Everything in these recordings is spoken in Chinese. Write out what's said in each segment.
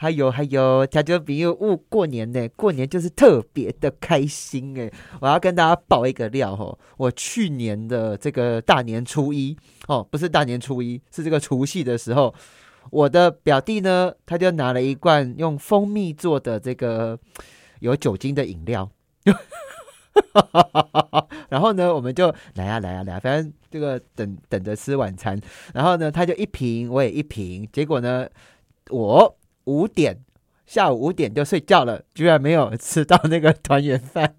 还有还有，他就比如，过年呢，过年就是特别的开心哎！我要跟大家爆一个料哦，我去年的这个大年初一哦，不是大年初一，是这个除夕的时候，我的表弟呢，他就拿了一罐用蜂蜜做的这个有酒精的饮料，然后呢，我们就来啊来啊来，反正这个等等着吃晚餐，然后呢，他就一瓶，我也一瓶，结果呢，我。五点，下午五点就睡觉了，居然没有吃到那个团圆饭。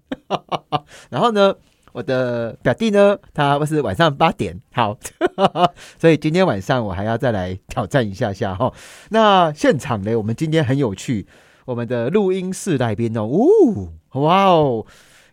然后呢，我的表弟呢，他不是晚上八点好，所以今天晚上我还要再来挑战一下下哈。那现场呢，我们今天很有趣，我们的录音室来宾哦，呜，哇哦。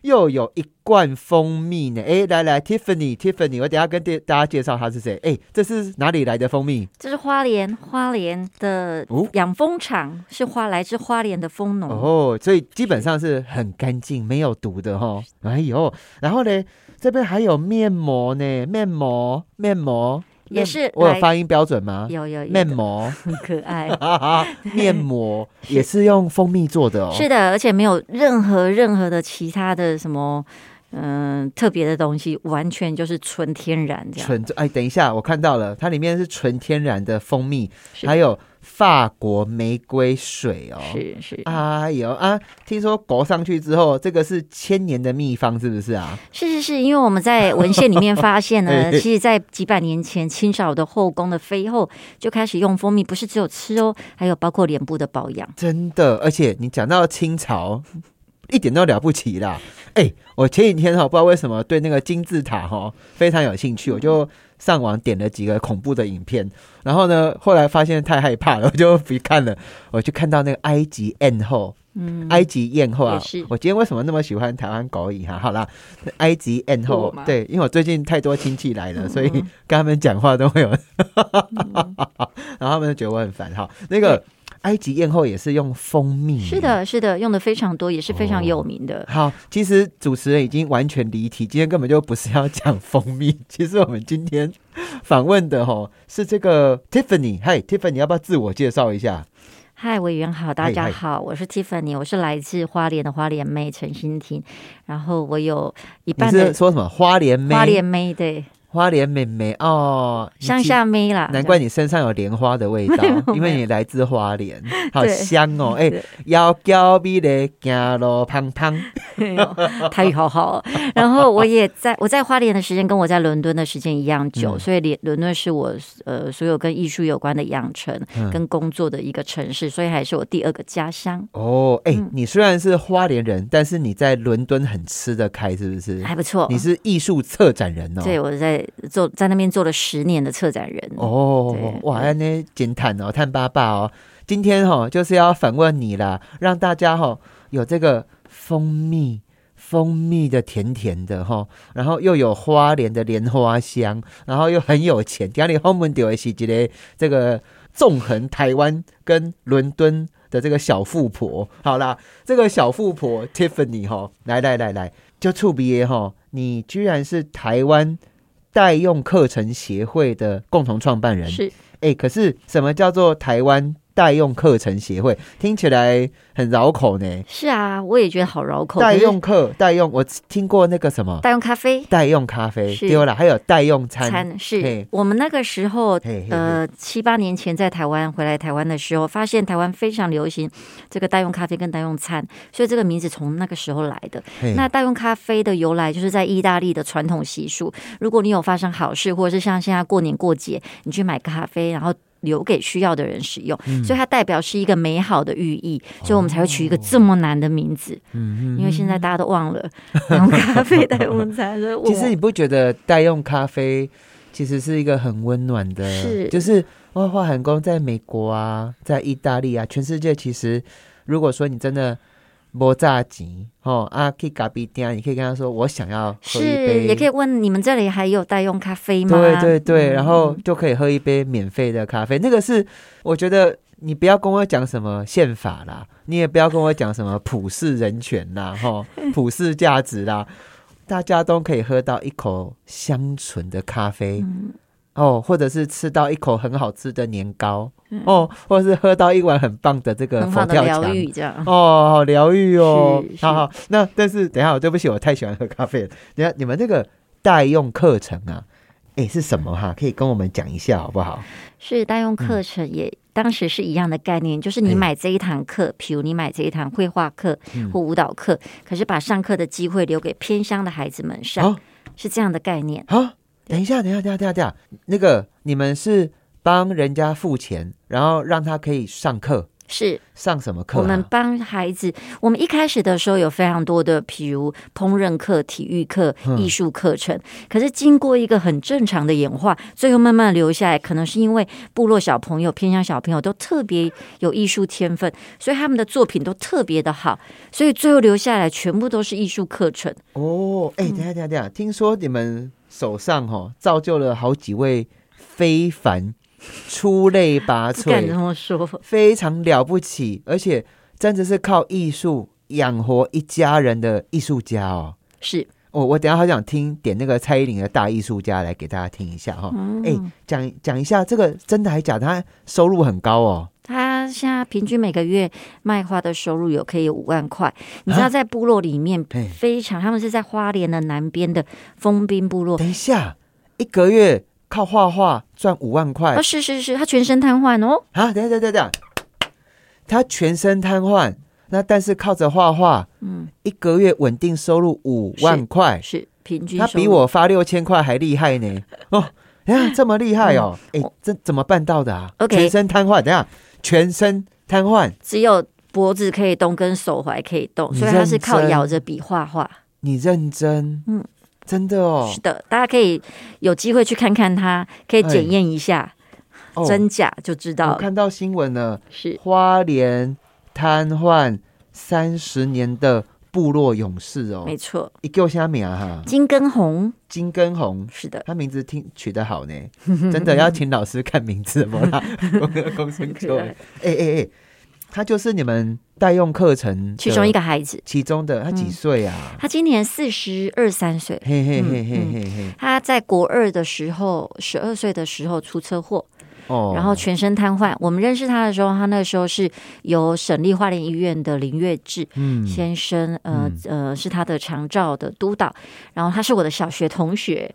又有一罐蜂蜜呢！哎，来来，Tiffany，Tiffany，我等下跟大家介绍他是谁。哎，这是哪里来的蜂蜜？这是花莲，花莲的养蜂场，是花来自花莲的蜂农哦，所以基本上是很干净，没有毒的哈。哎呦，然后呢，这边还有面膜呢，面膜，面膜。也是，我有发音标准吗？有有面膜很可爱，面膜 也是用蜂蜜做的哦。是的，而且没有任何任何的其他的什么嗯特别的东西，完全就是纯天然这样。纯哎，等一下，我看到了，它里面是纯天然的蜂蜜，还有。法国玫瑰水哦，是是，哎呦啊！听说裹上去之后，这个是千年的秘方，是不是啊？是是是，因为我们在文献里面发现呢，其实，在几百年前，清朝的后宫的妃后就开始用蜂蜜，不是只有吃哦，还有包括脸部的保养。真的，而且你讲到清朝，一点都了不起啦！哎，我前几天哈，不知道为什么对那个金字塔哈非常有兴趣，我就。上网点了几个恐怖的影片，然后呢，后来发现太害怕了，我就不看了。我就看到那个埃及艳后，嗯，埃及艳后啊，我今天为什么那么喜欢台湾狗语哈？好啦，埃及艳后，对，因为我最近太多亲戚来了，所以跟他们讲话都会有，然后他们就觉得我很烦哈。那个。埃及艳后也是用蜂蜜，是的，是的，用的非常多，也是非常有名的。好，其实主持人已经完全离题，今天根本就不是要讲蜂蜜。其实我们今天访问的哈是这个 Tiffany，嗨，Tiffany，要不要自我介绍一下？嗨，委员好，大家好，我是 Tiffany，我是来自花莲的花莲妹陈欣婷，然后我有一半的说什么花莲妹，花莲妹对。花莲妹妹哦，乡下妹啦，难怪你身上有莲花的味道，因为你来自花莲，好香哦！哎，要交比的行路胖胖，台语好好。然后我也在 我在花莲的时间跟我在伦敦的时间一样久，所以伦伦敦是我呃所有跟艺术有关的养成跟工作的一个城市，所以还是我第二个家乡。哦，哎，你虽然是花莲人，但是你在伦敦很吃得开，是不是？还不错。你是艺术策展人哦。对，我在。做在那边做了十年的策展人哦，哇，那惊叹哦，探爸爸哦，今天哈就是要反问你啦，让大家哈有这个蜂蜜蜂蜜的甜甜的哈，然后又有花莲的莲花香，然后又很有钱，家里后门丢的是一个这个纵横台湾跟伦敦的这个小富婆。好啦，这个小富婆 Tiffany 哈，来来来来，就触鼻哈，你居然是台湾。代用课程协会的共同创办人是，哎，可是什么叫做台湾？代用课程协会听起来很绕口呢。是啊，我也觉得好绕口。代用课，代用，我听过那个什么代用咖啡，代用咖啡丢了，还有代用餐。餐是我们那个时候，呃，七八年前在台湾回来台湾的时候，发现台湾非常流行这个代用咖啡跟代用餐，所以这个名字从那个时候来的。那代用咖啡的由来就是在意大利的传统习俗，如果你有发生好事，或者是像现在过年过节，你去买咖啡，然后。留给需要的人使用，所以它代表是一个美好的寓意，所以我们才会取一个这么难的名字。嗯，因为现在大家都忘了用咖啡代用餐。其实你不觉得代用咖啡其实是一个很温暖的？是，就是万华韩工在美国啊，在意大利啊，全世界其实，如果说你真的。摩炸鸡哦啊，可以咖啡店，你可以跟他说我想要喝一杯，也可以问你们这里还有代用咖啡吗？对对对，然后就可以喝一杯免费的咖啡。那个是我觉得你不要跟我讲什么宪法啦，你也不要跟我讲什么普世人权啦，哈，普世价值啦，大家都可以喝到一口香醇的咖啡。哦，或者是吃到一口很好吃的年糕哦，或者是喝到一碗很棒的这个佛跳墙，这样哦，好疗愈哦。好好，那但是等一下，对不起，我太喜欢喝咖啡了。等下你们这个代用课程啊，哎，是什么哈？可以跟我们讲一下好不好？是代用课程，也当时是一样的概念，就是你买这一堂课，比如你买这一堂绘画课或舞蹈课，可是把上课的机会留给偏乡的孩子们上，是这样的概念啊。等一下，等一下，等一下，等一下，那个你们是帮人家付钱，然后让他可以上课，是上什么课？我们帮孩子，我们一开始的时候有非常多的，譬如烹饪课、体育课、艺术课程。可是经过一个很正常的演化，最后慢慢留下来，可能是因为部落小朋友、偏向小朋友都特别有艺术天分，所以他们的作品都特别的好，所以最后留下来全部都是艺术课程。哦，哎，等下，等下，等下，听说你们。手上哈造就了好几位非凡、出类拔萃，敢这么说，非常了不起，而且真的是靠艺术养活一家人的艺术家哦。是，我我等下好想听点那个蔡依林的大艺术家来给大家听一下哈。哎，讲讲一下这个真的还假的？他收入很高哦。他现在平均每个月卖花的收入有可以五万块。你知道在部落里面非常，他们是在花莲的南边的丰滨部落。等一下，一个月靠画画赚五万块？哦，是是是，他全身瘫痪哦。啊，等下等下等下，他全身瘫痪，那但是靠着画画，嗯，一个月稳定收入五万块，是平均。他比我发六千块还厉害呢。哦，哎呀，这么厉害哦！哎，这怎么办到的啊？OK，全身瘫痪，等下。全身瘫痪，只有脖子可以动，跟手踝可以动，所以他是靠咬着笔画画。你认真？嗯，真的哦。是的，大家可以有机会去看看他，可以检验一下真假，就知道。我看到新闻了，是花莲瘫痪三十年的。部落勇士哦，没错，一叫虾米啊？哈，金根红，金根红。是的，他名字听取得好呢，真的要请老师看名字不啦？公孙秋，哎哎哎，他就是你们代用课程其中一个孩子，其中的他几岁啊？他今年四十二三岁，嘿嘿嘿嘿嘿嘿，他在国二的时候，十二岁的时候出车祸。然后全身瘫痪。我们认识他的时候，他那时候是由省立花莲医院的林月志先生，呃呃，是他的长照的督导。然后他是我的小学同学，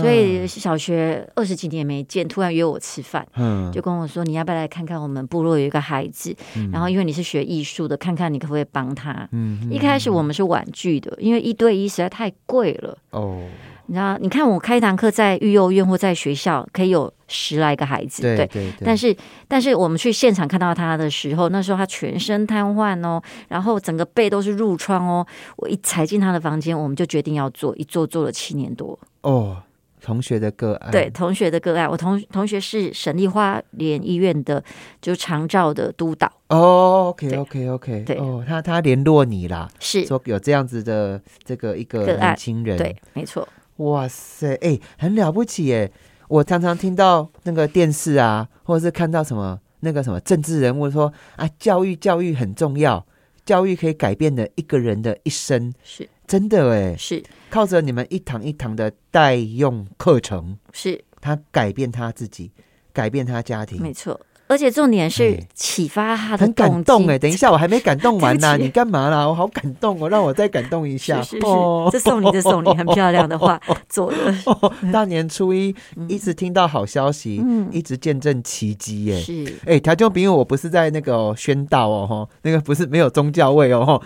所以小学二十几年没见，突然约我吃饭，就跟我说你要不要来看看我们部落有一个孩子？然后因为你是学艺术的，看看你可不可以帮他。一开始我们是婉拒的，因为一对一实在太贵了。哦。你知道，你看我开一堂课在育幼院或在学校，可以有十来个孩子，对对对。但是，但是我们去现场看到他的时候，那时候他全身瘫痪哦，然后整个背都是褥疮哦。我一踩进他的房间，我们就决定要做，一做做了七年多。哦，同学的个案，对同学的个案，我同同学是省立花莲医院的，就长照的督导。哦，OK OK OK，对哦，他他联络你啦，是说有这样子的这个一个年轻人，对，没错。哇塞，哎，很了不起哎！我常常听到那个电视啊，或者是看到什么那个什么政治人物说啊，教育教育很重要，教育可以改变的一个人的一生，是真的哎，是靠着你们一堂一堂的代用课程，是他改变他自己，改变他家庭，没错。而且重点是启发他的很感动哎！等一下，我还没感动完 呢，你干嘛啦？我好感动哦，让我再感动一下。是是是，这送你，这送你，很漂亮的话 做的。大年初一一直听到好消息，一直见证奇迹耶！是哎，条就比如我不是在那个宣道哦哈，那个不是没有宗教味哦哈。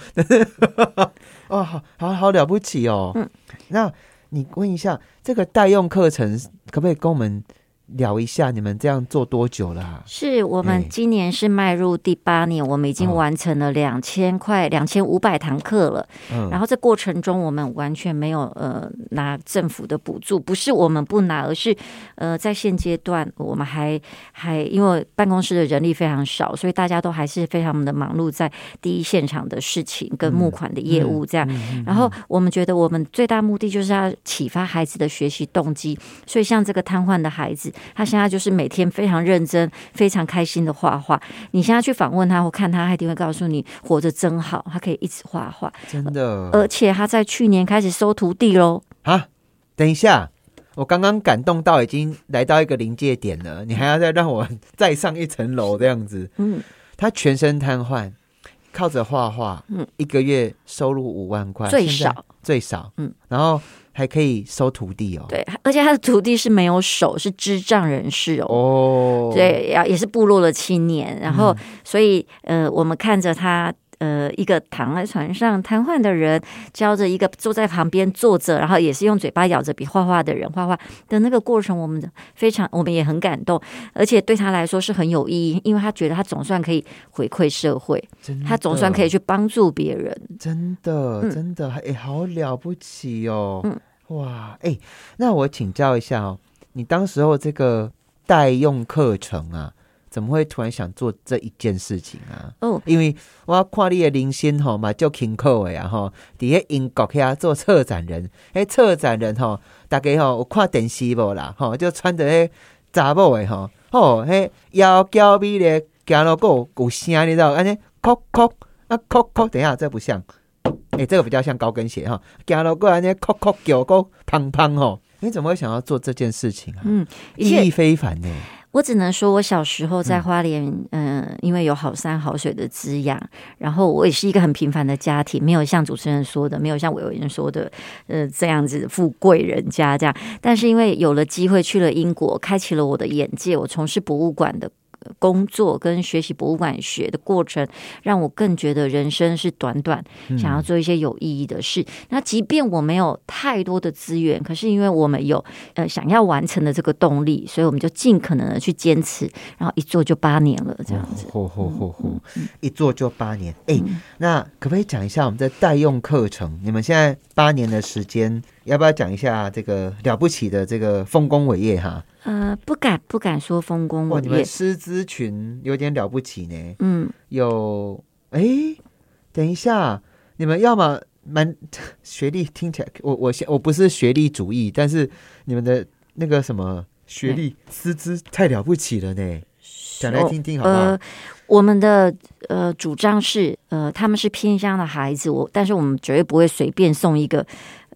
哦，好好好了不起哦。嗯，那你问一下，这个代用课程可不可以跟我们？聊一下，你们这样做多久了？是我们今年是迈入第八年，我们已经完成了两千块两千五百堂课了。嗯，然后这过程中，我们完全没有呃拿政府的补助，不是我们不拿，而是呃在现阶段，我们还还因为办公室的人力非常少，所以大家都还是非常的忙碌在第一现场的事情跟募款的业务这样。然后我们觉得，我们最大目的就是要启发孩子的学习动机，所以像这个瘫痪的孩子。他现在就是每天非常认真、非常开心的画画。你现在去访问他或看他，他一定会告诉你活着真好，他可以一直画画。真的，而且他在去年开始收徒弟喽。啊，等一下，我刚刚感动到已经来到一个临界点了，你还要再让我再上一层楼这样子。嗯，他全身瘫痪，靠着画画，嗯，一个月收入五万块，最少最少，嗯，然后还可以收徒弟哦。对，而且他的徒弟是没有手，是智障人士哦。哦，对，要也是部落的青年，然后所以呃，我们看着他。呃，一个躺在船上瘫痪的人，教着一个坐在旁边坐着，然后也是用嘴巴咬着笔画画的人画画。的那个过程，我们非常，我们也很感动，而且对他来说是很有意义，因为他觉得他总算可以回馈社会，他总算可以去帮助别人，真的，真的，哎，好了不起哦，哇，哎，那我请教一下哦，你当时候这个代用课程啊？怎么会突然想做这一件事情啊？哦，因为我看你的零星吼嘛，就勤口的啊吼，伫喺英国遐做策展人，迄策展人吼，大家吼有看电视无啦？吼，就穿着迄查某的吼，吼，迄腰娇美咧，行路个有声，你知道？安尼，哭哭啊，哭哭，等一下，这不像，哎，这个比较像高跟鞋哈，行路个安尼，哭哭叫个胖胖吼，你怎么会想要做这件事情啊？嗯，意义非凡呢。我只能说，我小时候在花莲，嗯，因为有好山好水的滋养，然后我也是一个很平凡的家庭，没有像主持人说的，没有像伟伟人说的，呃，这样子富贵人家这样。但是因为有了机会去了英国，开启了我的眼界，我从事博物馆的。工作跟学习博物馆学的过程，让我更觉得人生是短短，想要做一些有意义的事。那即便我没有太多的资源，可是因为我们有呃想要完成的这个动力，所以我们就尽可能的去坚持，然后一做就八年了，这样子。嚯嚯嚯嚯！一做就八年。哎，那可不可以讲一下我们的代用课程？你们现在八年的时间，要不要讲一下这个了不起的这个丰功伟业哈？呃，不敢不敢说丰功伟业。你们师资群有点了不起呢。嗯，有哎，等一下，你们要么蛮 学历听起来，我我我不是学历主义，但是你们的那个什么学历师资太了不起了呢。讲来听听好不好？我们的呃主张是，呃，他们是偏乡的孩子，我但是我们绝对不会随便送一个。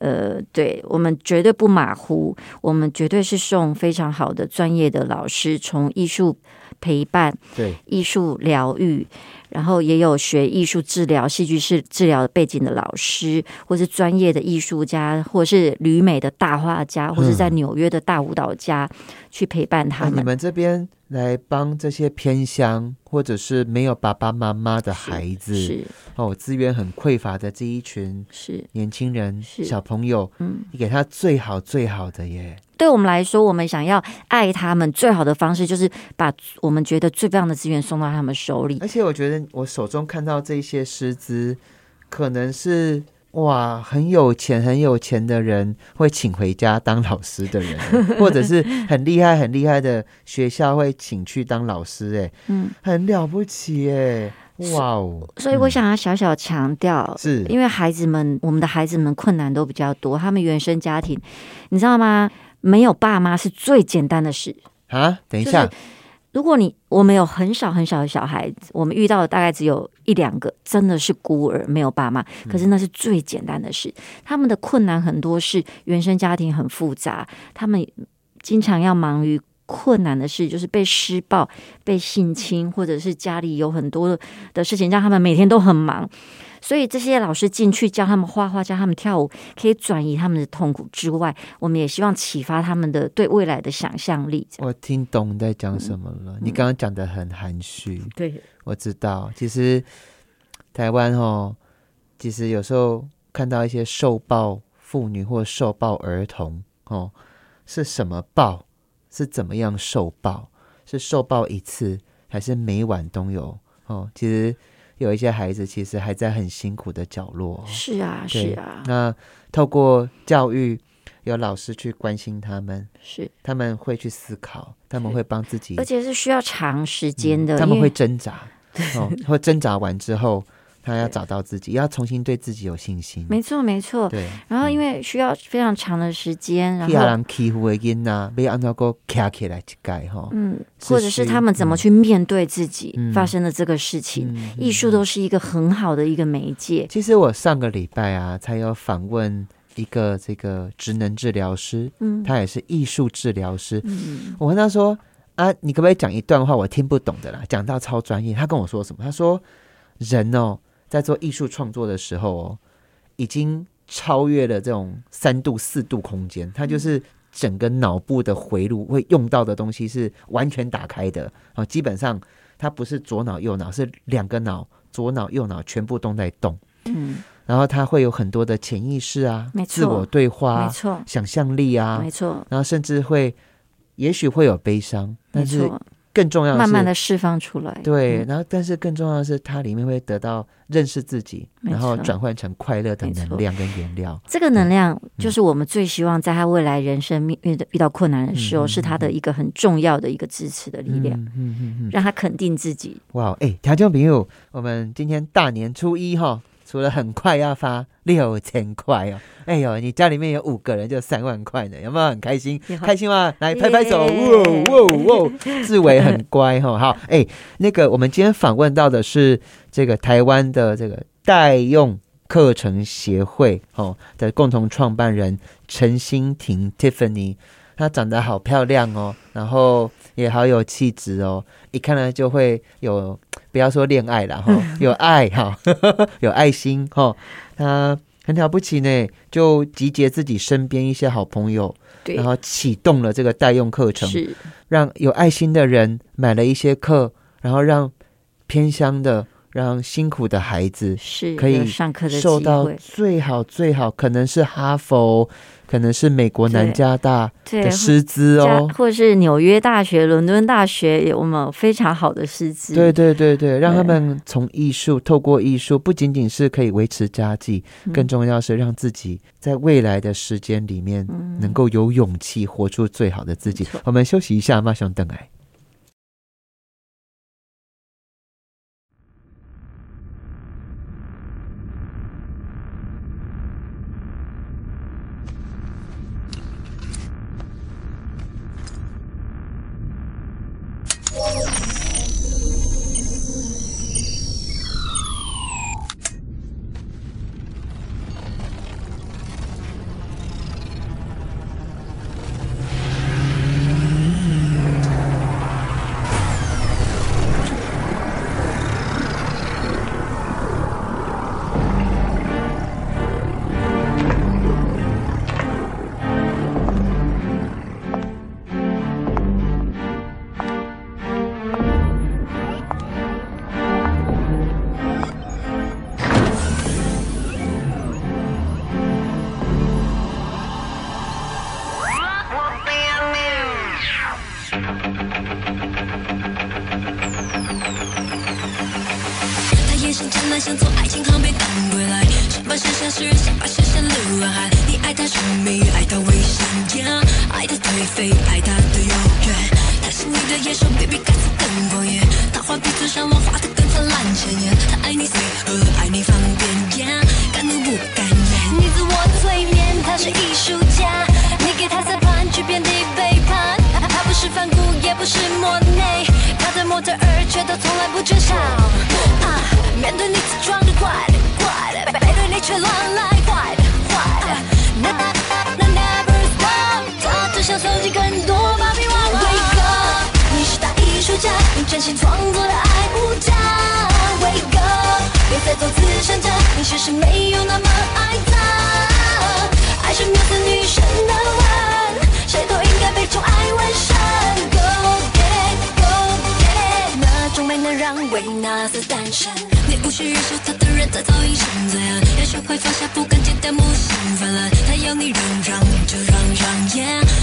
呃，对我们绝对不马虎，我们绝对是送非常好的专业的老师，从艺术陪伴，对艺术疗愈，然后也有学艺术治疗、戏剧式治疗背景的老师，或是专业的艺术家，或是旅美的大画家，或是在纽约的大舞蹈家，去陪伴他们。你们这边。来帮这些偏乡或者是没有爸爸妈妈的孩子，是哦，资源很匮乏的这一群是年轻人、小朋友，嗯，你给他最好最好的耶。对我们来说，我们想要爱他们最好的方式，就是把我们觉得最棒的资源送到他们手里。而且，我觉得我手中看到这些师资，可能是。哇，很有钱很有钱的人会请回家当老师的人，或者是很厉害很厉害的学校会请去当老师，哎，嗯，很了不起，哎，哇哦！所以我想要小小强调，是因为孩子们，我们的孩子们困难都比较多，他们原生家庭，你知道吗？没有爸妈是最简单的事啊！等一下。如果你我们有很少很少的小孩子，我们遇到的大概只有一两个，真的是孤儿，没有爸妈。可是那是最简单的事。他们的困难很多是原生家庭很复杂，他们经常要忙于困难的事，就是被施暴、被性侵，或者是家里有很多的事情，让他们每天都很忙。所以这些老师进去教他们画画，教他们跳舞，可以转移他们的痛苦之外，我们也希望启发他们的对未来的想象力。我听懂你在讲什么了。你刚刚讲的很含蓄，对，我知道。其实台湾哦，其实有时候看到一些受暴妇女或受暴儿童哦，是什么暴？是怎么样受暴？是受暴一次，还是每晚都有？哦，其实。有一些孩子其实还在很辛苦的角落。是啊，是啊。那透过教育，有老师去关心他们，是他们会去思考，他们会帮自己，而且是需要长时间的。他们会挣扎，哦，会挣扎完之后。他要找到自己，要重新对自己有信心。没错，没错。对。然后，因为需要非常长的时间，然后。人欺负的囡呐，被按照个卡起来去改哈。嗯。或者是他们怎么去面对自己发生的这个事情，艺术都是一个很好的一个媒介。其实我上个礼拜啊，才有访问一个这个职能治疗师，嗯他也是艺术治疗师。嗯我跟他说啊，你可不可以讲一段话我听不懂的啦？讲到超专业。他跟我说什么？他说人哦，在做艺术创作的时候哦，已经超越了这种三度四度空间，它就是整个脑部的回路会用到的东西是完全打开的啊，基本上它不是左脑右脑，是两个脑，左脑右脑全部都在动。嗯，然后他会有很多的潜意识啊自我对话、没错，想象力啊没，错，然后甚至会，也许会有悲伤，没但是错，更重要的是，慢慢的释放出来。对，嗯然后但是更重要的是，它里面会得到认识自己，然后错转换成快乐的能量跟原料。这个能量就是我们最希望在他未来人生面遇到遇到困难的时候，嗯是他的一个很重要的一个支持的力量，嗯嗯嗯嗯，让他肯定自己。哇，哎，条件朋友，我们今天大年初一哈，除了很快要发六千块哦，哎呦，你家里面有五个人就三万块呢，有没有很开心？有开心吗？来拍拍手，耶哇哇哇！志伟很乖哈，好，哎，那个我们今天访问到的是这个台湾的这个代用课程协会哦的共同创办人陈欣婷 Tiffany，她长得好漂亮哦，然后也好有气质哦，一看呢就会有不要说恋爱了哈，有爱哈，有爱心哈，她很了不起呢，就集结自己身边一些好朋友，对。然后启动了这个代用课程，是。让有爱心的人买了一些课，然后让偏乡的、让辛苦的孩子是可以上课的受到最好最好，可能是哈佛，可能是美国南加大对的，师资哦。或是纽约大学、伦敦大学，有我们有非常好的师资。对对对对，让他们从艺术，透过艺术，不仅仅是可以维持家计，嗯更重要是让自己在未来的时间里面，嗯能够有勇气活出最好的自己。我们休息一下，马上等来。爱到危险，yeah, 爱的颓废，爱的维纳斯诞生。你无需忍受他的人，他早已生在岸。要学会放下，不敢见弹幕心泛滥。他要你让让就让让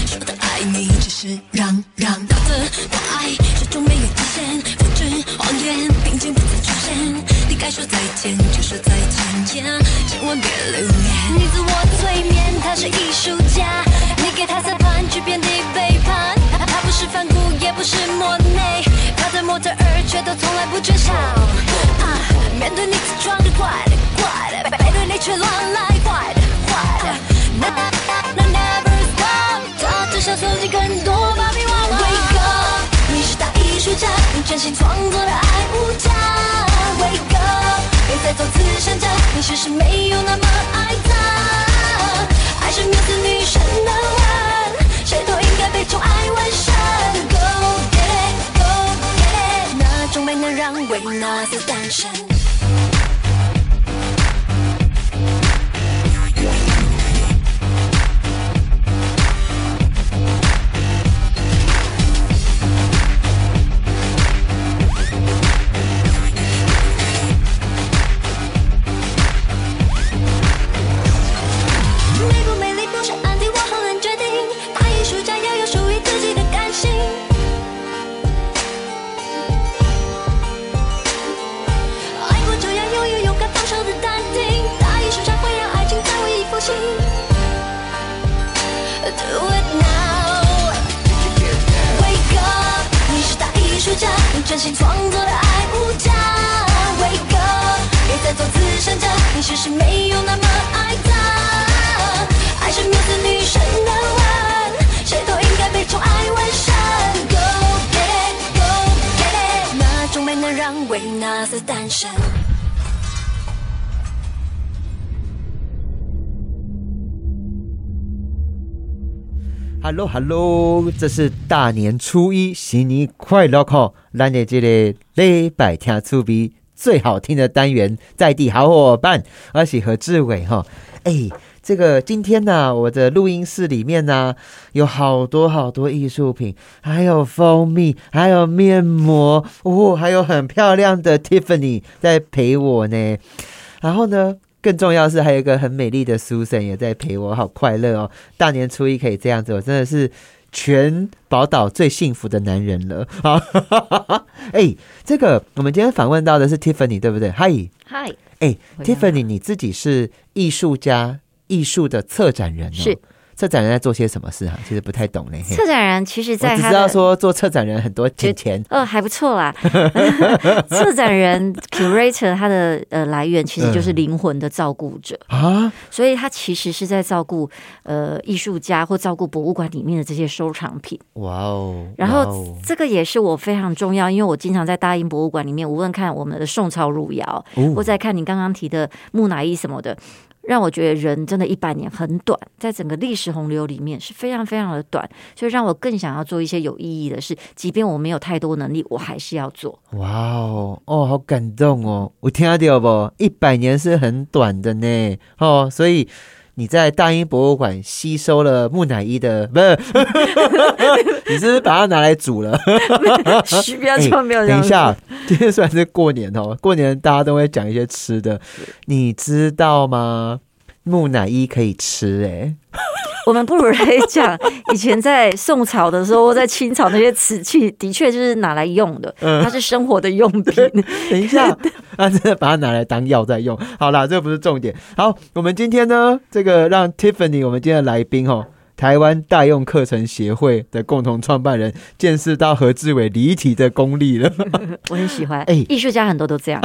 说的爱你只是让让。他的爱始终没有底线，复制谎言，并肩不再出现。你该说再见就说再见千万别留恋。你自我催眠，他是艺术家，你给他三盘踞遍地背叛。不是反骨，也不是莫内，他的模特儿却都从来不缺少。面对你自装的怪怪，背对着你却乱来坏坏。Never stop，她只想搜集更多芭比娃娃。Wake up，你是大艺术家，你真心创作的爱无价。Wake up，别再做慈善家，你其实没有那么爱她。爱是缪斯女神的吻，谁偷？被宠爱纹身。Go get it go get it 那种美能让维纳斯诞生其实没有那么爱他。爱是缪斯女神的吻，谁都应该被宠爱纹身。Go get it, go get it，那种美能让维纳斯诞生。Hello Hello，这是大年初一，新年快乐吼！咱的这个礼拜天出比最好听的单元，在地好伙伴，我是何志伟哈。哎，这个今天呢、我的录音室里面呢、有好多好多艺术品，还有蜂蜜，还有面膜，哦，还有很漂亮的 Tiffany 在陪我呢。然后呢，更重要是还有一个很美丽的 Susan 也在陪我，好快乐哦！大年初一可以这样子，我真的是全宝岛最幸福的男人了啊！哎，这个我们今天访问到的是 Tiffany，对不对？嗨，嗨，哎，Tiffany，你自己是艺术家，艺术的策展人哦。是策展人在做些什么事啊？其实不太懂嘞。嘿策展人其实我只知道说做策展人很多钱钱哦，还不错啦。策展人 curator 他的呃来源其实就是嗯灵魂的照顾者，啊，所以他其实是在照顾呃艺术家或照顾博物馆里面的这些收藏品。哇哦！然后这个也是我非常重要，因为我经常在大英博物馆里面，无论看我们的宋朝汝窑，哦或在看你刚刚提的木乃伊什么的。让我觉得人真的一百年很短，在整个历史洪流里面是非常非常的短，所以让我更想要做一些有意义的事，即便我没有太多能力，我还是要做。哇哦，哦，好感动哦！我听到不？一百年是很短的呢，哦，所以你在大英博物馆吸收了木乃伊的，不是？你是不是把它拿来煮了？嘘，不要说没有等一下，今天虽然是过年哦，过年大家都会讲一些吃的，你知道吗？木乃伊可以吃哎、我们不如来讲，以前在宋朝的时候，在清朝那些瓷器，的确就是拿来用的，它是生活的用品。等一下，啊，真的把它拿来当药在用。好啦，这不是重点。好，我们今天呢，这个让 Tiffany，我们今天的来宾哦，台湾大用课程协会的共同创办人，见识到何志伟离题的功力了。我很喜欢，哎艺术家很多都这样。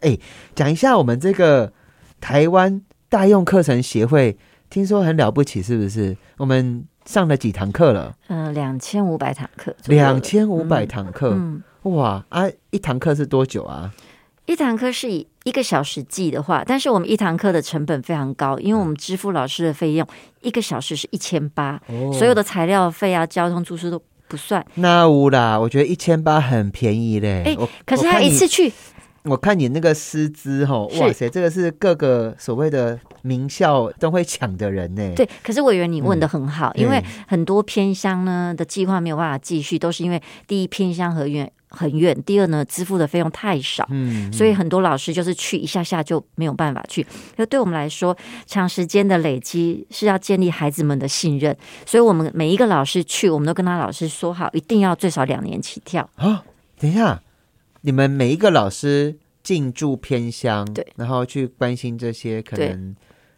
哎，讲一下我们这个台湾大用课程协会，听说很了不起，是不是？我们上了几堂课了？嗯，两千五百堂课两千五百堂课，嗯，哇啊！一堂课是多久啊？一堂课是以一个小时计的话，但是我们一堂课的成本非常高，因为我们支付老师的费用一个小时是一千八，哦所有的材料费啊、交通、住宿都不算。那无啦，我觉得一千八很便宜嘞。哎我可是他一次去，我看你那个师资吼，哇塞，这个是各个所谓的名校都会抢的人呢。对，可是委员你问的很好，因为嗯很多偏乡呢的计划没有办法继续，都是因为第一偏乡很远很远，第二呢支付的费用太少。嗯，所以很多老师就是去一下下就没有办法去。那对我们来说，长时间的累积是要建立孩子们的信任，所以我们每一个老师去，我们都跟他老师说好，一定要最少两年起跳。啊，等一下，你们每一个老师进驻偏乡，对，然后去关心这些可能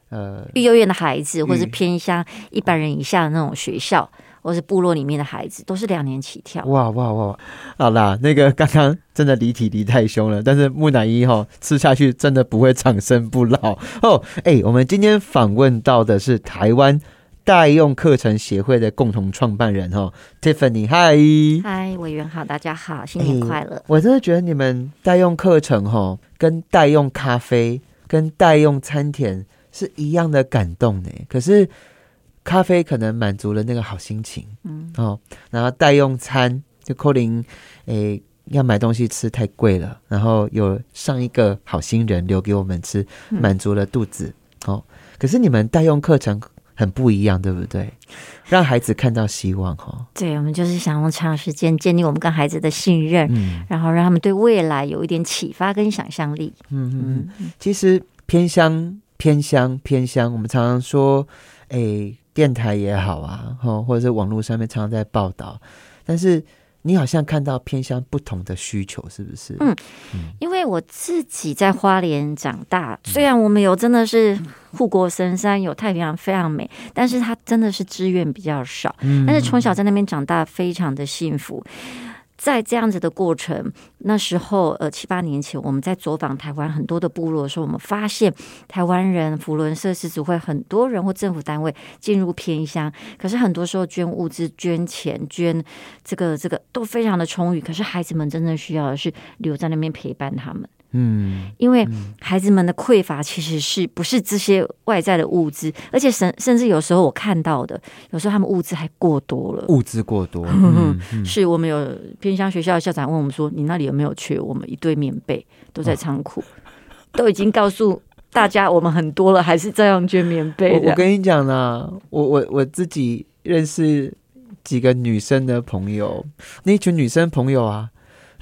呃，育幼院的孩子，或是偏乡一般人以下的那种学校，或是部落里面的孩子，都是两年起跳。哇哇哇！好啦，那个刚刚真的离体离太凶了，但是木乃伊哈、吃下去真的不会长生不老哦。哎，我们今天访问到的是台湾代用课程协会的共同创办人哦，Tiffany，嗨。嗨，委员好，大家好，新年快乐！我真的觉得你们代用课程哈，跟代用咖啡、跟代用餐点是一样的感动呢。可是咖啡可能满足了那个好心情，嗯，哦，然后代用餐就扣零，诶，要买东西吃太贵了，然后有上一个好心人留给我们吃，满足了肚子。哦，可是你们代用课程很不一样，对不对？让孩子看到希望，哈。对，我们就是想用长时间建立我们跟孩子的信任，嗯，然后让他们对未来有一点启发跟想象力。嗯嗯，其实偏乡、偏乡、偏乡，我们常常说，哎，电台也好啊，哈，或者是网络上面常常在报道，但是。你好像看到偏向不同的需求，是不是？嗯，因为我自己在花莲长大，虽然我们有真的是护国神山，有太平洋非常美，但是它真的是资源比较少。嗯，但是从小在那边长大，非常的幸福。在这样子的过程，那时候呃七八年前，我们在走访台湾很多的部落的时候，我们发现台湾人、福伦社、狮子会很多人或政府单位进入偏乡，可是很多时候捐物资、捐钱、捐这个这个都非常的充裕，可是孩子们真正需要的是留在那边陪伴他们。嗯，因为孩子们的匮乏其实是不是这些外在的物资，而且甚甚至有时候我看到的，有时候他们物资还过多了，物资过多。是我们有偏乡学校的校长问我们说：“你那里有没有缺？我们一堆棉被都在仓库，都已经告诉大家我们很多了，还是这样捐棉被。”我跟你讲呢，我我我自己认识几个女生的朋友，那群女生朋友啊。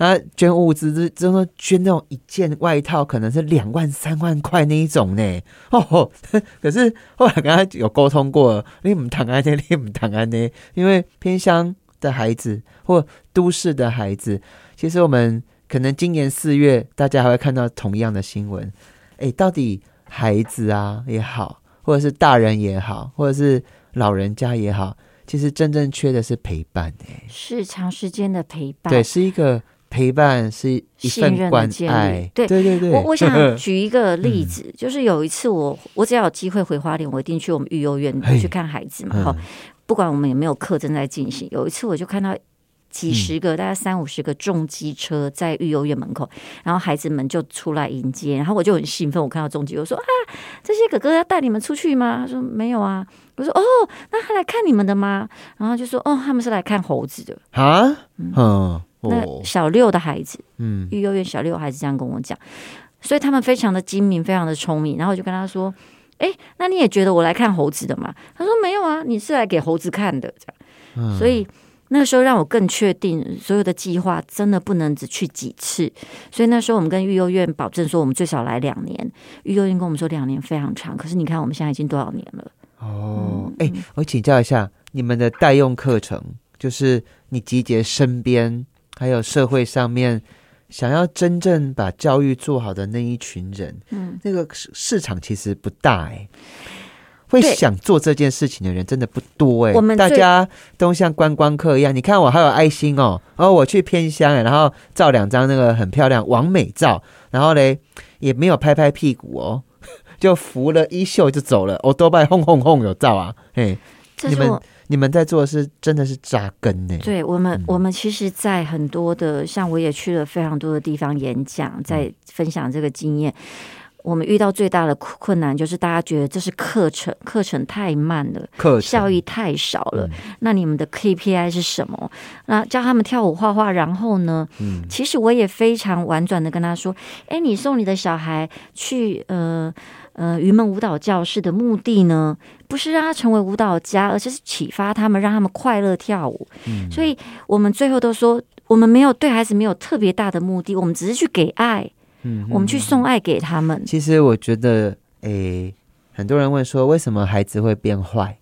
他捐物资，是真的捐那种一件外套，可能是两万、三万块那一种呢。哦，可是后来跟他有沟通过，你们谈安呢，你们谈安呢？因为偏乡的孩子或都市的孩子，其实我们可能今年四月，大家还会看到同样的新闻。哎，到底孩子啊也好，或者是大人也好，或者是老人家也好，其实真正缺的是陪伴。哎，是长时间的陪伴，对，是一个。陪伴是一份关爱，对对对对。我我想 举一个例子，就是有一次我我只要有机会回花莲，我一定去我们育幼院去看孩子嘛。哈，不管我们有没有课正在进行，有一次我就看到几十个，大概三五十个重机车在育幼院门口，然后孩子们就出来迎接，然后我就很兴奋，我看到重机，我说啊，这些哥哥要带你们出去吗？他说没有啊。我说哦，那他来看你们的吗？然后就说哦，他们是来看猴子的啊，嗯。那小六的孩子，嗯，育幼院小六孩子这样跟我讲，所以他们非常的精明，非常的聪明。然后我就跟他说：“哎，那你也觉得我来看猴子的吗？”他说：“没有啊，你是来给猴子看的。”这样，所以那个时候让我更确定，所有的计划真的不能只去几次。所以那时候我们跟育幼院保证说，我们最少来两年。育幼院跟我们说两年非常长，可是你看我们现在已经多少年了？哦，哎，我请教一下，你们的代用课程，就是你集结身边。还有社会上面想要真正把教育做好的那一群人，嗯，那个市市场其实不大哎，会想做这件事情的人真的不多哎。我们大家都像观光客一样，你看我还有爱心哦，然后我去偏乡哎，然后照两张那个很漂亮完美照，然后嘞也没有拍拍屁股哦，就扶了衣袖就走了，我多拜轰轰轰有照啊，嘿，你们。你们在做的是真的是扎根呢？对我们，我们其实，在很多的，像我也去了非常多的地方演讲，在分享这个经验。我们遇到最大的困难就是大家觉得这是课程，课程太慢了，课效益太少了。那你们的 KPI 是什么？那教他们跳舞、画画，然后呢？嗯，其实我也非常婉转的跟他说：“哎，你送你的小孩去，呃。”呃，云门舞蹈教室的目的呢，不是让他成为舞蹈家，而是启发他们，让他们快乐跳舞。嗯，所以我们最后都说，我们没有对孩子没有特别大的目的，我们只是去给爱。嗯，我们去送爱给他们。其实我觉得，诶，很多人问说，为什么孩子会变坏？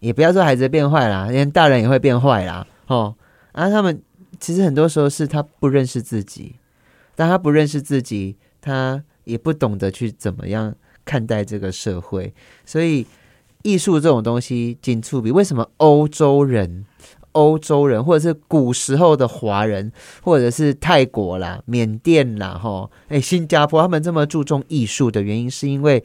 也不要说孩子变坏啦，连大人也会变坏啦。哦，啊，他们其实很多时候是他不认识自己，但他不认识自己，他也不懂得去怎么样。看待这个社会，所以艺术这种东西，仅触笔。为什么欧洲人、欧洲人，或者是古时候的华人，或者是泰国啦、缅甸啦、哈，哎，新加坡，他们这么注重艺术的原因，是因为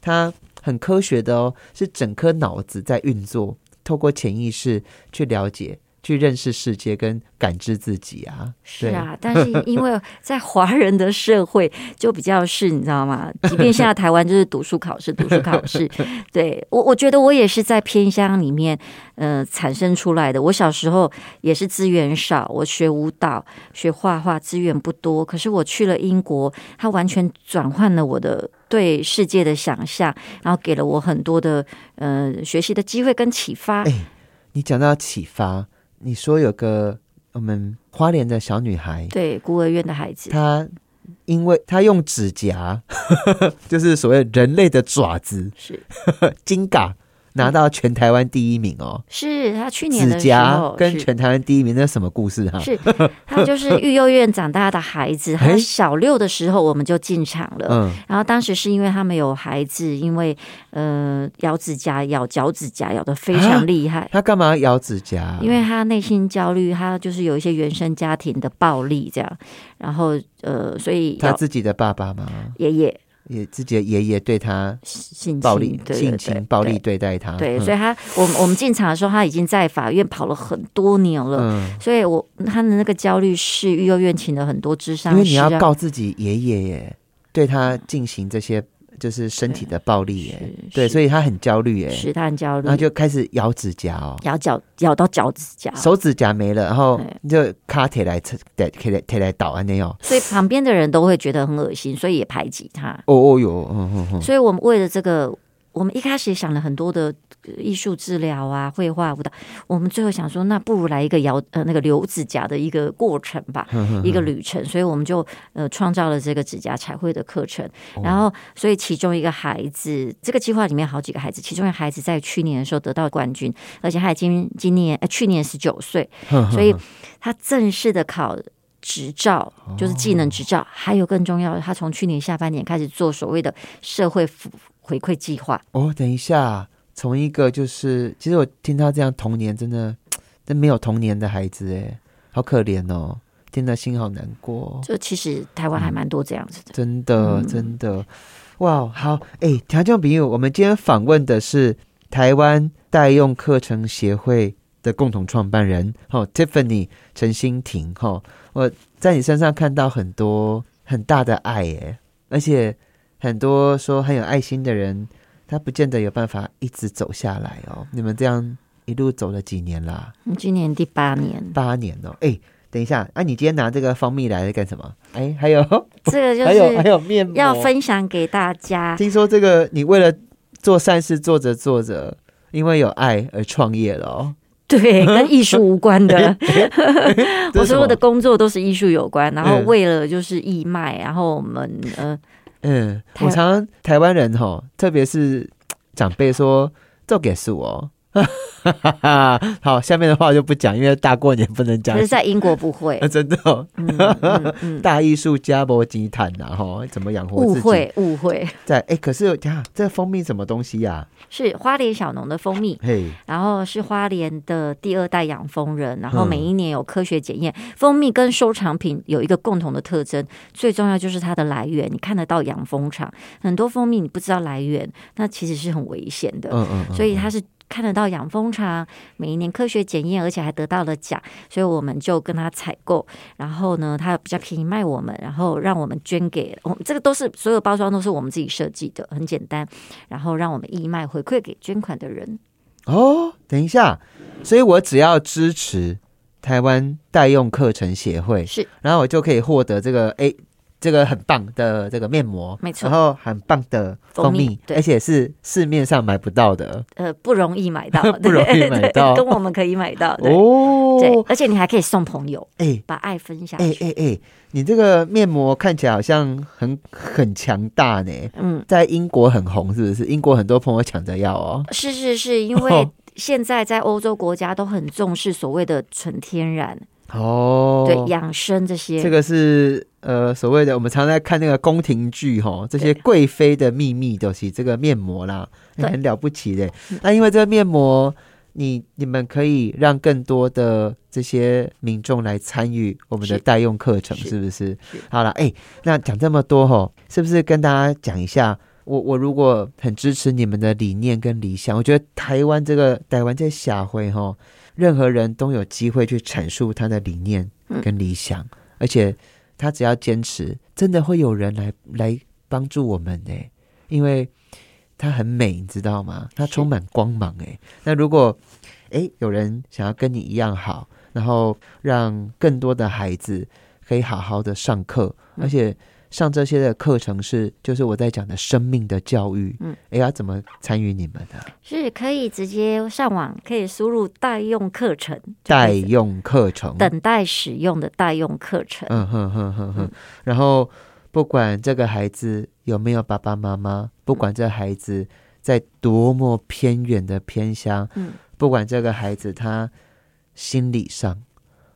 他很科学的哦，是整颗脑子在运作，透过潜意识去了解去认识世界跟感知自己啊。是啊，但是因为在华人的社会就比较是，你知道吗？即便现在台湾就是读书考试，读书考试。对我，我觉得我也是在偏乡里面，呃，产生出来的。我小时候也是资源少，我学舞蹈、学画画资源不多。可是我去了英国，它完全转换了我的对世界的想象，然后给了我很多的呃学习的机会跟启发。哎，你讲到启发，你说有个我们花莲的小女孩，对孤儿院的孩子，她因为她用指甲，就是所谓人类的爪子，是 金嘎。拿到全台湾第一名哦！是他去年的时候跟全台湾第一名，那什么故事哈？是他就是育幼院长大的孩子，他小六的时候我们就进场了。嗯，然后当时是因为他们有孩子，因为呃咬指甲、咬脚趾甲咬的非常厉害。他干嘛咬指甲？因为他内心焦虑，他就是有一些原生家庭的暴力这样。然后呃，所以他自己的爸爸吗？爷爷。也自己的爷爷对他性暴力、性情、暴力对待他。对，所以他我我们进场的时候，他已经在法院跑了很多年了。所以，我他的那个焦虑是育幼院请了很多智商，因为你要告自己爷爷耶，对他进行这些。就是身体的暴力耶，对，所以他很焦虑耶，是他很焦虑，然后就开始咬指甲哦，咬脚咬到脚指甲，手指甲没了，然后就卡铁来铁来铁来倒安那样，所以旁边的人都会觉得很恶心，所以也排挤他。哦哦哟，嗯嗯嗯，所以我们为了这个。我们一开始也想了很多的艺术治疗啊，绘画舞蹈。我们最后想说，那不如来一个摇呃那个留指甲的一个过程吧，一个旅程。所以我们就呃创造了这个指甲彩绘的课程。然后，所以其中一个孩子，这个计划里面好几个孩子，其中一个孩子在去年的时候得到冠军，而且他已经今年呃去年十九岁，所以他正式的考执照，就是技能执照。还有更重要的，他从去年下半年开始做所谓的社会。回馈计划哦，等一下，从一个就是，其实我听他这样童年真的，真没有童年的孩子哎，好可怜哦，听得心好难过。就其实台湾还蛮多这样子的，真的真的，哇，好哎，条件比喻，我们今天访问的是台湾代用课程协会的共同创办人哦，Tiffany 陈欣婷哈，我在你身上看到很多很大的爱哎，而且。很多说很有爱心的人，他不见得有办法一直走下来哦。你们这样一路走了几年啦？今年第八年，八年哦。哎，等一下，啊，你今天拿这个蜂蜜来是干什么？哎，还有 这个就是还有还有面膜要分享给大家。听说这个你为了做善事做着做着，因为有爱而创业了哦。对，跟艺术无关的。我所有的工作都是艺术有关，然后为了就是义卖，然后我们呃。嗯，我常台湾人哈，特别是长辈说做给是我。好，下面的话就不讲，因为大过年不能讲。可是在英国不会，真的。大艺术家博吉坦呐，哈，怎么养活自己？误会，误会。在哎，可是呀，这蜂蜜什么东西呀？是花莲小农的蜂蜜，嘿，然后是花莲的第二代养蜂人，然后每一年有科学检验，蜂蜜跟收藏品有一个共同的特征，最重要就是它的来源。你看得到养蜂场，很多蜂蜜你不知道来源，那其实是很危险的。嗯嗯，所以它是。看得到养蜂场每一年科学检验，而且还得到了奖，所以我们就跟他采购，然后呢，他比较便宜卖我们，然后让我们捐给我们，这个都是所有包装都是我们自己设计的，很简单，然后让我们义卖回馈给捐款的人。哦，等一下，所以我只要支持台湾代用课程协会，是，然后我就可以获得这个 A。这个很棒的这个面膜，没错，然后很棒的蜂蜜，而且是市面上买不到的，呃，不容易买到，不容易买 到，跟我们可以买到哦，对，而且你还可以送朋友，哎，把爱分享，哎哎哎，你这个面膜看起来好像很很强大呢，嗯，在英国很红，是不是？英国很多朋友抢着要哦，是是是，因为现在在欧洲国家都很重视所谓的纯天然。哦，对，养生这些，这个是呃所谓的我们常在看那个宫廷剧哈，这些贵妃的秘密都是这个面膜啦，很了不起的。那因为这个面膜，你你们可以让更多的这些民众来参与我们的代用课程，是。不是？好了，哎，那讲这么多哈，是不是跟大家讲一下我我如果很支持你们的理念跟理想，我觉得台湾这个台湾在下会哈，任何人都有机会去阐述他的理念跟理想，而且他只要坚持，真的会有人来来帮助我们呢，因为它很美，你知道吗？它充满光芒哎。那如果哎有人想要跟你一样好，然后让更多的孩子可以好好的上课，而且。上这些的课程是，就是我在讲的生命的教育。嗯，哎，呀怎么参与你们的？是可以直接上网，可以输入代用课程。代用课程，等待使用的代用课程。嗯哼哼哼哼。然后，不管这个孩子有没有爸爸妈妈，不管这孩子在多么偏远的偏乡，嗯，不管这个孩子他心理上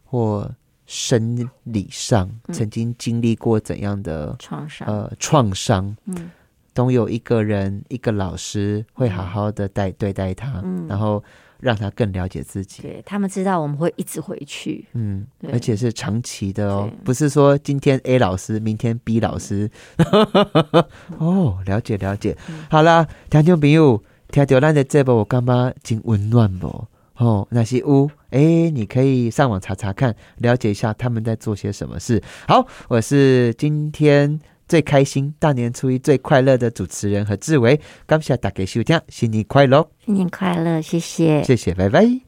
或。生理上曾经经历过怎样的创伤？呃，创伤，嗯，都有一个人，一个老师会好好的待对待他，嗯，然后让他更了解自己。对他们知道我们会一直回去，嗯，而且是长期的哦，不是说今天 A 老师，明天 B 老师。哦，了解了解。好啦，听众朋友，听到咱的这部，我感觉真温暖不？哦，那些屋，哎，你可以上网查查看，了解一下他们在做些什么事。好，我是今天最开心、大年初一最快乐的主持人何志伟，感谢大家收听，新年快乐，新年快乐，谢谢，谢谢，拜拜。